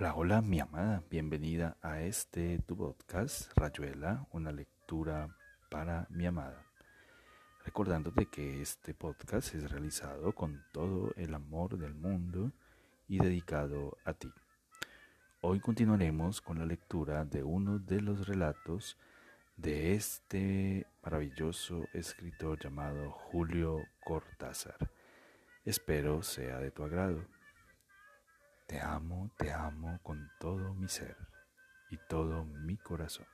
Hola, hola, mi amada, bienvenida a este tu podcast, Rayuela, una lectura para mi amada. Recordándote que este podcast es realizado con todo el amor del mundo y dedicado a ti. Hoy continuaremos con la lectura de uno de los relatos de este maravilloso escritor llamado Julio Cortázar. Espero sea de tu agrado. Te amo, te amo con todo mi ser y todo mi corazón.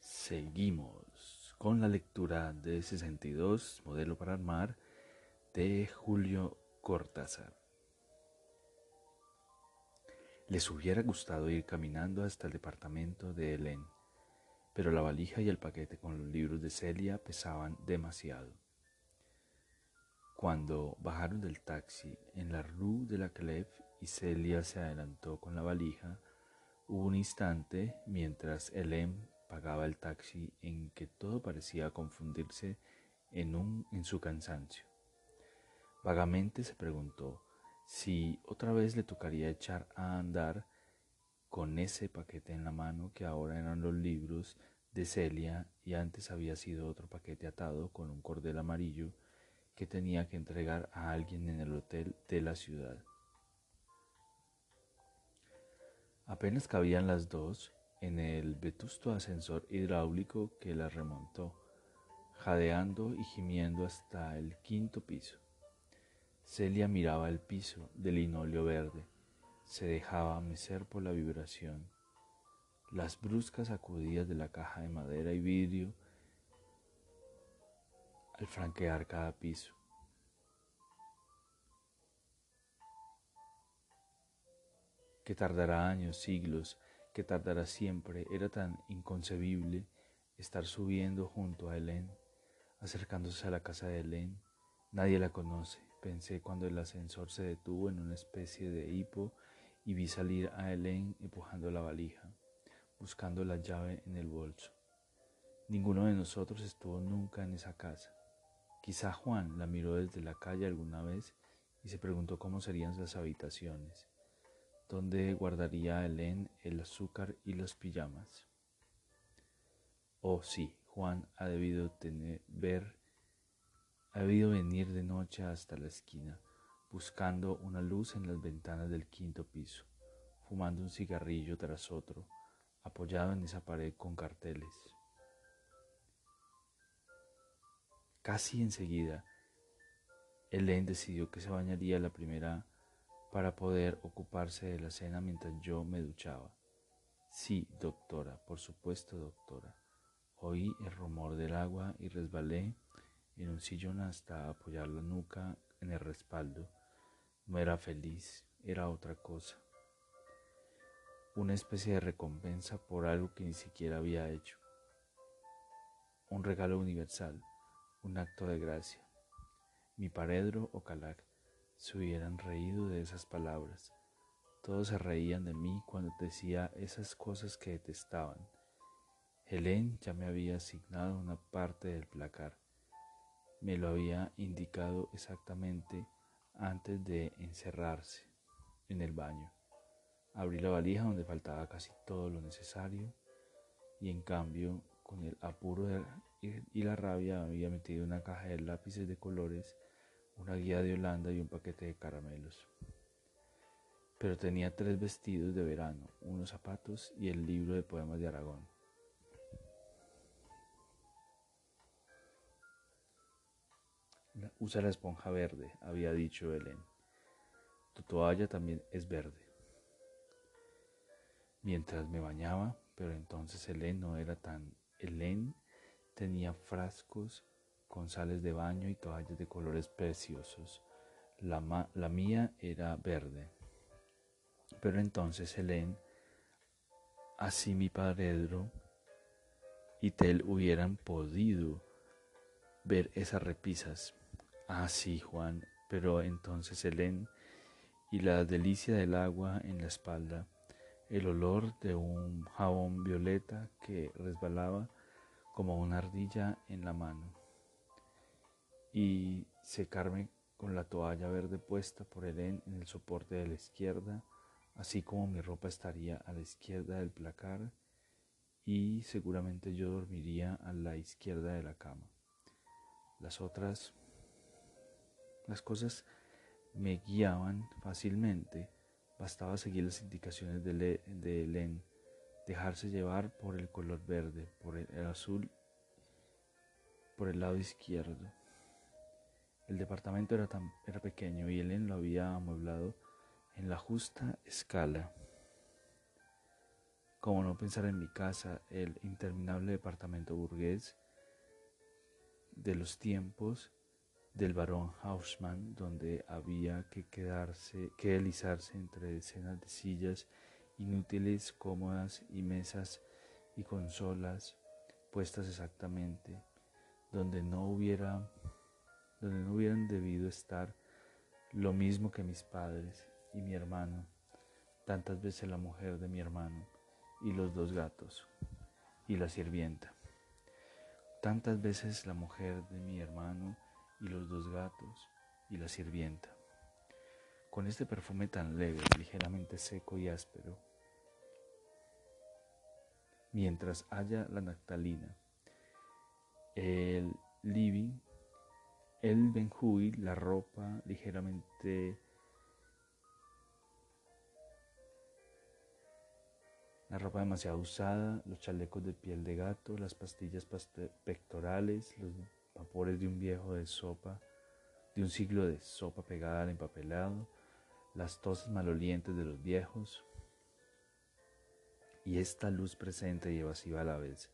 Seguimos con la lectura de 62, Modelo para Armar, de Julio Cortázar. Les hubiera gustado ir caminando hasta el departamento de Helen, pero la valija y el paquete con los libros de Celia pesaban demasiado. Cuando bajaron del taxi en la Rue de la Clef y Celia se adelantó con la valija, hubo un instante mientras Hélène pagaba el taxi en que todo parecía confundirse en, un, en su cansancio. Vagamente se preguntó si otra vez le tocaría echar a andar con ese paquete en la mano que ahora eran los libros de Celia y antes había sido otro paquete atado con un cordel amarillo que tenía que entregar a alguien en el hotel de la ciudad. Apenas cabían las dos en el vetusto ascensor hidráulico que las remontó, jadeando y gimiendo hasta el quinto piso. Celia miraba el piso de linóleo verde, se dejaba mecer por la vibración. Las bruscas sacudidas de la caja de madera y vidrio al franquear cada piso. Que tardará años, siglos, que tardará siempre, era tan inconcebible estar subiendo junto a Helen, acercándose a la casa de Helen. Nadie la conoce, pensé cuando el ascensor se detuvo en una especie de hipo y vi salir a Helen empujando la valija, buscando la llave en el bolso. Ninguno de nosotros estuvo nunca en esa casa. Quizá Juan la miró desde la calle alguna vez y se preguntó cómo serían las habitaciones, dónde guardaría Helen el azúcar y los pijamas. Oh sí, Juan ha debido tener, ver, ha debido venir de noche hasta la esquina, buscando una luz en las ventanas del quinto piso, fumando un cigarrillo tras otro, apoyado en esa pared con carteles. Casi enseguida, Elaine decidió que se bañaría la primera para poder ocuparse de la cena mientras yo me duchaba. Sí, doctora, por supuesto, doctora. Oí el rumor del agua y resbalé en un sillón hasta apoyar la nuca en el respaldo. No era feliz, era otra cosa. Una especie de recompensa por algo que ni siquiera había hecho. Un regalo universal un acto de gracia. Mi paredro o calac se hubieran reído de esas palabras. Todos se reían de mí cuando decía esas cosas que detestaban. Helen ya me había asignado una parte del placar. Me lo había indicado exactamente antes de encerrarse en el baño. Abrí la valija donde faltaba casi todo lo necesario y en cambio, con el apuro de y, la rabia había metido una caja de lápices de colores, una guía de Holanda y un paquete de caramelos. Pero tenía tres vestidos de verano, unos zapatos y el libro de poemas de Aragón. Usa la esponja verde, había dicho Helen. Tu toalla también es verde. Mientras me bañaba, pero entonces Helen no era tan Helen Tenía frascos con sales de baño y toallas de colores preciosos. La, la mía era verde. Pero entonces Helen, así mi paredro y Tel hubieran podido ver esas repisas. Ah, sí, Juan, pero entonces Helen y la delicia del agua en la espalda, el olor de un jabón violeta que resbalaba como una ardilla en la mano y secarme con la toalla verde puesta por Helen en el soporte de la izquierda así como mi ropa estaría a la izquierda del placar y seguramente yo dormiría a la izquierda de la cama. Las otras, las cosas me guiaban fácilmente, bastaba seguir las indicaciones de, de dejarse llevar por el color verde, por el azul, por el lado izquierdo. El departamento era, tan, era pequeño y Helen lo había amueblado en la justa escala. Como no pensar en mi casa, el interminable departamento burgués de los tiempos del barón Hausmann, donde había que quedarse, que deslizarse entre decenas de sillas inútiles, cómodas y mesas y consolas puestas exactamente, donde no hubiera donde no hubieran debido estar lo mismo que mis padres y mi hermano, tantas veces la mujer de mi hermano y los dos gatos y la sirvienta, tantas veces la mujer de mi hermano y los dos gatos y la sirvienta. Con este perfume tan leve, ligeramente seco y áspero, mientras haya la naftalina, el living el Benjui, la ropa ligeramente la ropa demasiado usada, los chalecos de piel de gato, las pastillas pectorales, los vapores de un viejo de sopa, de un siglo de sopa pegada al empapelado, las toses malolientes de los viejos, y esta luz presente y evasiva a la vez,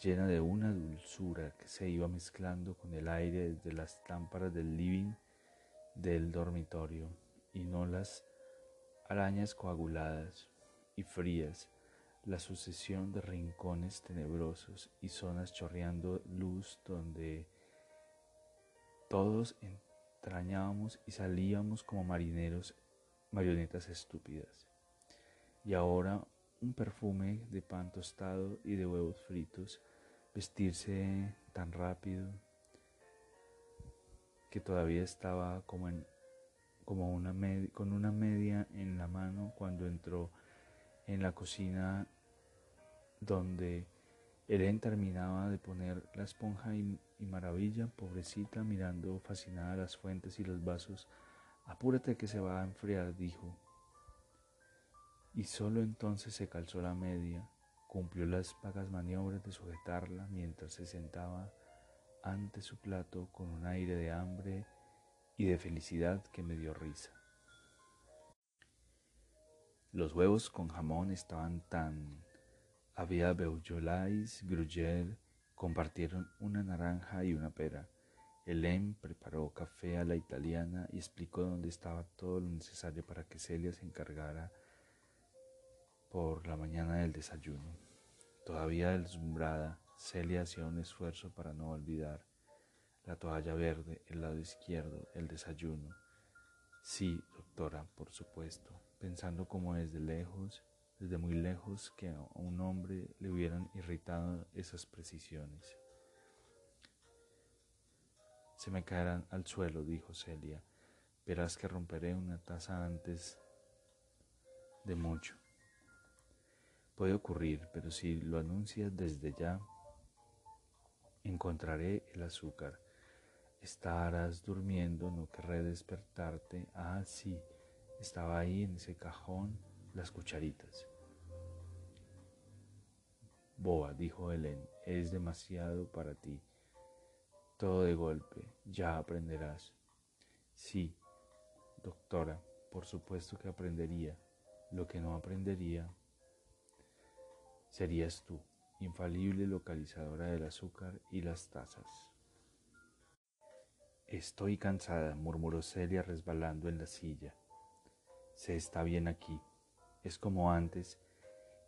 llena de una dulzura que se iba mezclando con el aire desde las lámparas del living del dormitorio y no las arañas coaguladas y frías, la sucesión de rincones tenebrosos y zonas chorreando luz donde todos entrañábamos y salíamos como marineros, marionetas estúpidas. Y ahora un perfume de pan tostado y de huevos fritos, vestirse tan rápido que todavía estaba como en como una con una media en la mano cuando entró en la cocina donde Helen terminaba de poner la esponja y, y, maravilla, pobrecita, mirando fascinada las fuentes y los vasos. Apúrate que se va a enfriar, dijo y solo entonces se calzó la media, cumplió las vagas maniobras de sujetarla mientras se sentaba ante su plato con un aire de hambre y de felicidad que me dio risa. Los huevos con jamón estaban tan... Había beujolais, gruyère, compartieron una naranja y una pera. Hélène preparó café a la italiana y explicó dónde estaba todo lo necesario para que Celia se encargara por la mañana del desayuno. Todavía deslumbrada, Celia hacía un esfuerzo para no olvidar la toalla verde, el lado izquierdo, el desayuno. Sí, doctora, por supuesto, pensando como desde lejos, desde muy lejos, que a un hombre le hubieran irritado esas precisiones. Se me caerán al suelo, dijo Celia. Verás que romperé una taza antes de mucho. Puede ocurrir, pero si lo anuncias desde ya, encontraré el azúcar. Estarás durmiendo, no querré despertarte. Ah, sí, estaba ahí en ese cajón las cucharitas. Boa, dijo Helen, es demasiado para ti. Todo de golpe, ya aprenderás. Sí, doctora, por supuesto que aprendería. Lo que no aprendería serías tú, infalible localizadora del azúcar y las tazas. Estoy cansada, murmuró Celia resbalando en la silla. Se está bien aquí. Es como antes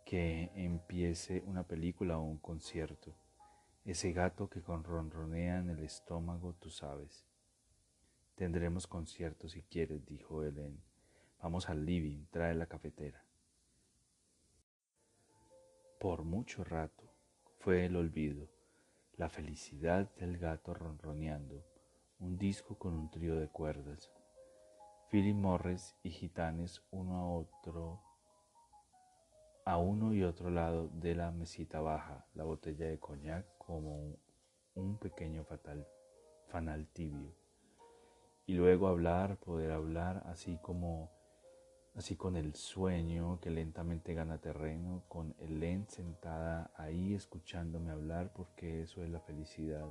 que empiece una película o un concierto. Ese gato que con ronronea en el estómago, tú sabes. Tendremos concierto si quieres, dijo Helen. Vamos al living, trae la cafetera. Por mucho rato fue el olvido, la felicidad del gato ronroneando, un disco con un trío de cuerdas. Philip Morris y gitanes uno a otro, a uno y otro lado de la mesita baja, la botella de coñac como un pequeño fatal, fanal tibio. Y luego hablar, poder hablar, así como así con el sueño que lentamente gana terreno, con Helen sentada ahí escuchándome hablar, porque eso es la felicidad.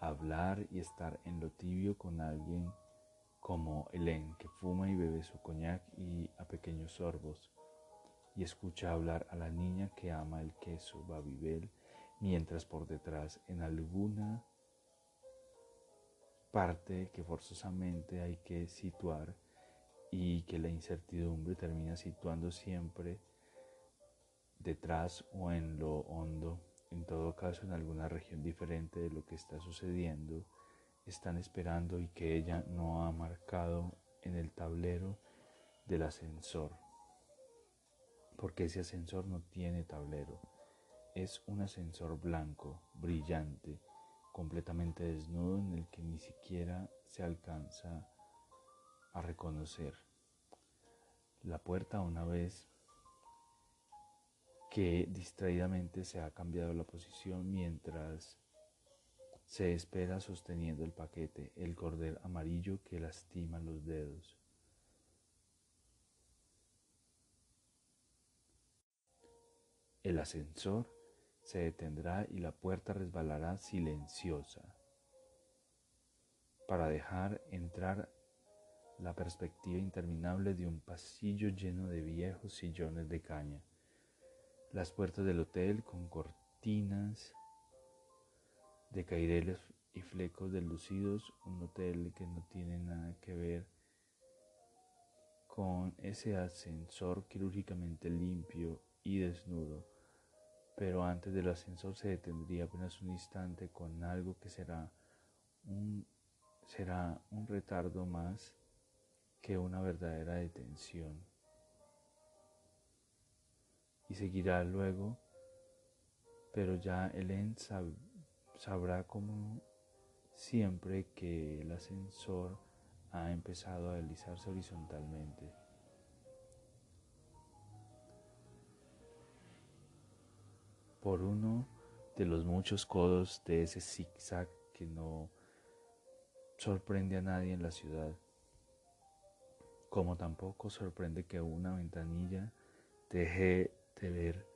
Hablar y estar en lo tibio con alguien como Helen, que fuma y bebe su coñac y a pequeños sorbos, y escucha hablar a la niña que ama el queso Babibel, mientras por detrás en alguna parte que forzosamente hay que situar, y que la incertidumbre termina situando siempre detrás o en lo hondo, en todo caso en alguna región diferente de lo que está sucediendo, están esperando y que ella no ha marcado en el tablero del ascensor, porque ese ascensor no tiene tablero, es un ascensor blanco, brillante, completamente desnudo en el que ni siquiera se alcanza a reconocer. La puerta una vez que distraídamente se ha cambiado la posición mientras se espera sosteniendo el paquete, el cordel amarillo que lastima los dedos. El ascensor se detendrá y la puerta resbalará silenciosa para dejar entrar la perspectiva interminable de un pasillo lleno de viejos sillones de caña, las puertas del hotel con cortinas de caireles y flecos deslucidos, un hotel que no tiene nada que ver con ese ascensor quirúrgicamente limpio y desnudo, pero antes del ascensor se detendría apenas un instante con algo que será un, será un retardo más que una verdadera detención. Y seguirá luego, pero ya Helen sabrá como siempre que el ascensor ha empezado a deslizarse horizontalmente. Por uno de los muchos codos de ese zigzag que no sorprende a nadie en la ciudad como tampoco sorprende que una ventanilla deje de ver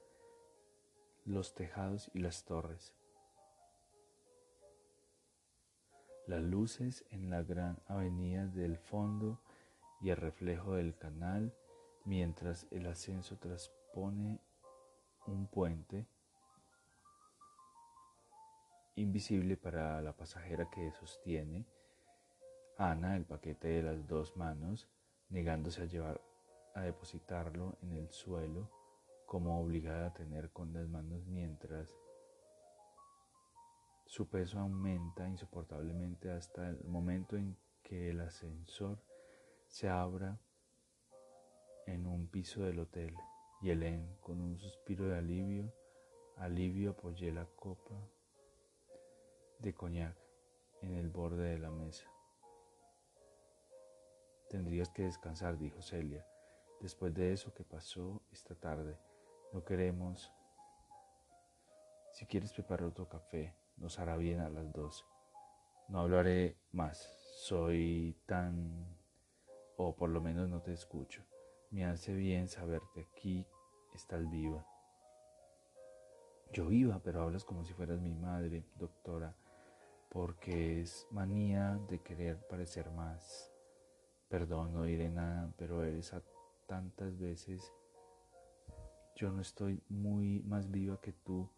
los tejados y las torres. Las luces en la gran avenida del fondo y el reflejo del canal mientras el ascenso transpone un puente invisible para la pasajera que sostiene Ana el paquete de las dos manos negándose a llevar a depositarlo en el suelo como obligada a tener con las manos mientras su peso aumenta insoportablemente hasta el momento en que el ascensor se abra en un piso del hotel y Helen, con un suspiro de alivio, alivio apoyé la copa de coñac en el borde de la mesa. Tendrías que descansar, dijo Celia. Después de eso que pasó esta tarde, no queremos... Si quieres preparar otro café, nos hará bien a las dos. No hablaré más. Soy tan... o por lo menos no te escucho. Me hace bien saberte aquí. Estás viva. Yo viva, pero hablas como si fueras mi madre, doctora, porque es manía de querer parecer más. Perdón, no diré nada, pero eres a tantas veces. Yo no estoy muy más viva que tú.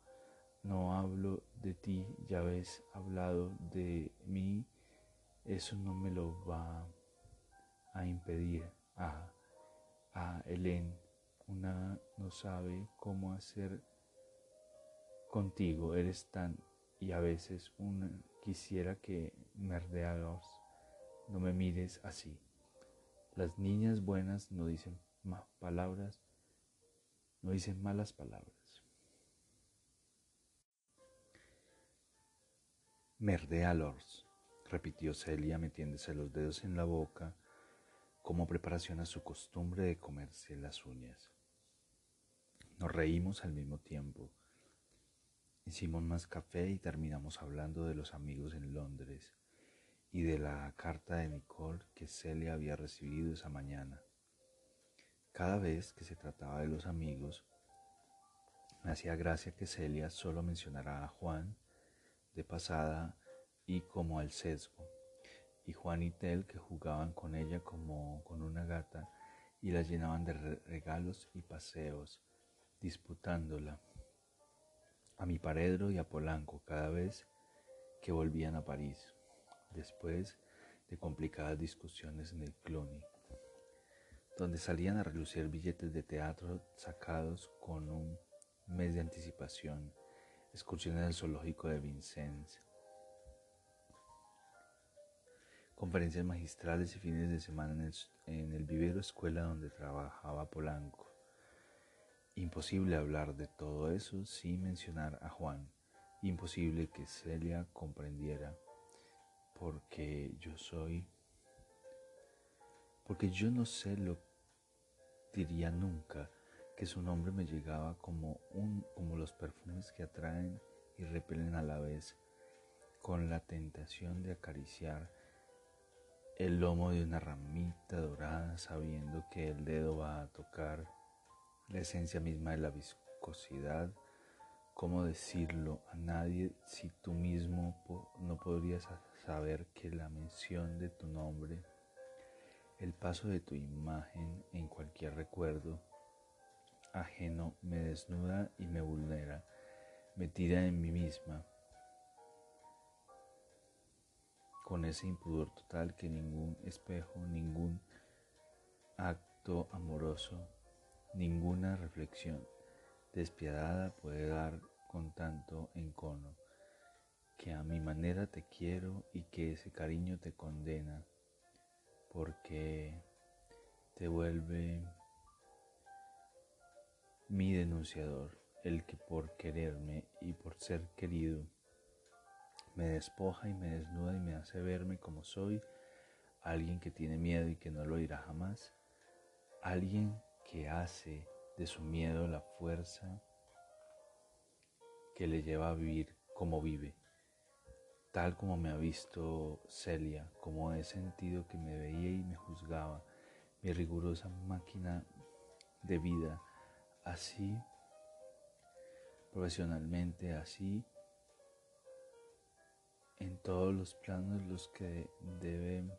No hablo de ti, ya ves hablado de mí. Eso no me lo va a impedir. Ah, ah, Helen, una no sabe cómo hacer contigo. Eres tan y a veces una quisiera que me No me mires así. Las niñas buenas no dicen palabras, no dicen malas palabras. Merdea Lors, repitió Celia metiéndose los dedos en la boca como preparación a su costumbre de comerse las uñas. Nos reímos al mismo tiempo. Hicimos más café y terminamos hablando de los amigos en Londres y de la carta de Nicole que Celia había recibido esa mañana. Cada vez que se trataba de los amigos, me hacía gracia que Celia solo mencionara a Juan de pasada y como al sesgo, y Juan y Tel que jugaban con ella como con una gata y la llenaban de regalos y paseos, disputándola a mi paredro y a Polanco cada vez que volvían a París, después de complicadas discusiones en el Cluny, donde salían a relucir billetes de teatro sacados con un mes de anticipación, excursiones al zoológico de Vincennes, conferencias magistrales y fines de semana en el vivero escuela donde trabajaba Polanco. Imposible hablar de todo eso sin mencionar a Juan. Imposible que Celia comprendiera porque yo soy, porque yo no sé lo diría nunca que su nombre me llegaba como un como los perfumes que atraen y repelen a la vez con la tentación de acariciar el lomo de una ramita dorada sabiendo que el dedo va a tocar la esencia misma de la viscosidad. ¿Cómo decirlo a nadie si tú mismo no podrías saber que la mención de tu nombre, el paso de tu imagen en cualquier recuerdo ajeno me desnuda y me vulnera, me tira en mí misma? con ese impudor total que ningún espejo, ningún acto amoroso, ninguna reflexión despiadada puede dar con tanto encono, que a mi manera te quiero y que ese cariño te condena, porque te vuelve mi denunciador, el que por quererme y por ser querido me despoja y me desnuda y me hace verme como soy, alguien que tiene miedo y que no lo irá jamás, alguien que hace de su miedo la fuerza que le lleva a vivir como vive, tal como me ha visto Celia, como he sentido que me veía y me juzgaba, mi rigurosa máquina de vida, así profesionalmente, así en todos los planos los que deben,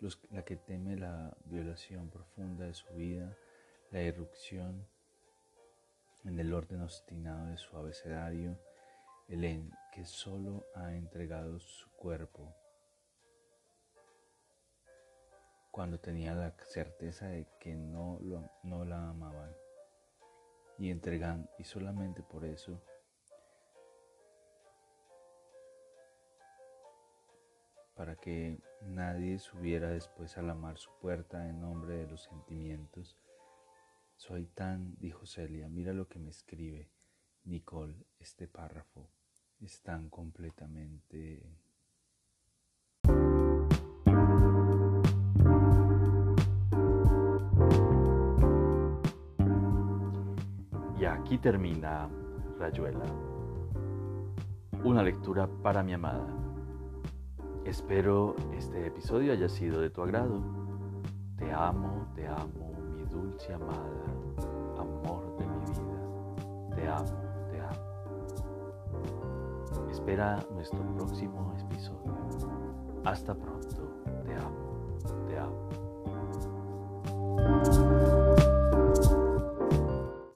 los, la que teme la violación profunda de su vida, la irrupción en el orden obstinado de su abecedario, el que solo ha entregado su cuerpo cuando tenía la certeza de que no, lo, no la amaban y entregan y solamente por eso para que nadie subiera después a lamar su puerta en nombre de los sentimientos. Soy tan, dijo Celia, mira lo que me escribe Nicole, este párrafo es tan completamente... Y aquí termina Rayuela, una lectura para mi amada. Espero este episodio haya sido de tu agrado. Te amo, te amo, mi dulce amada, amor de mi vida. Te amo. Espera nuestro próximo episodio. Hasta pronto, te amo, te amo.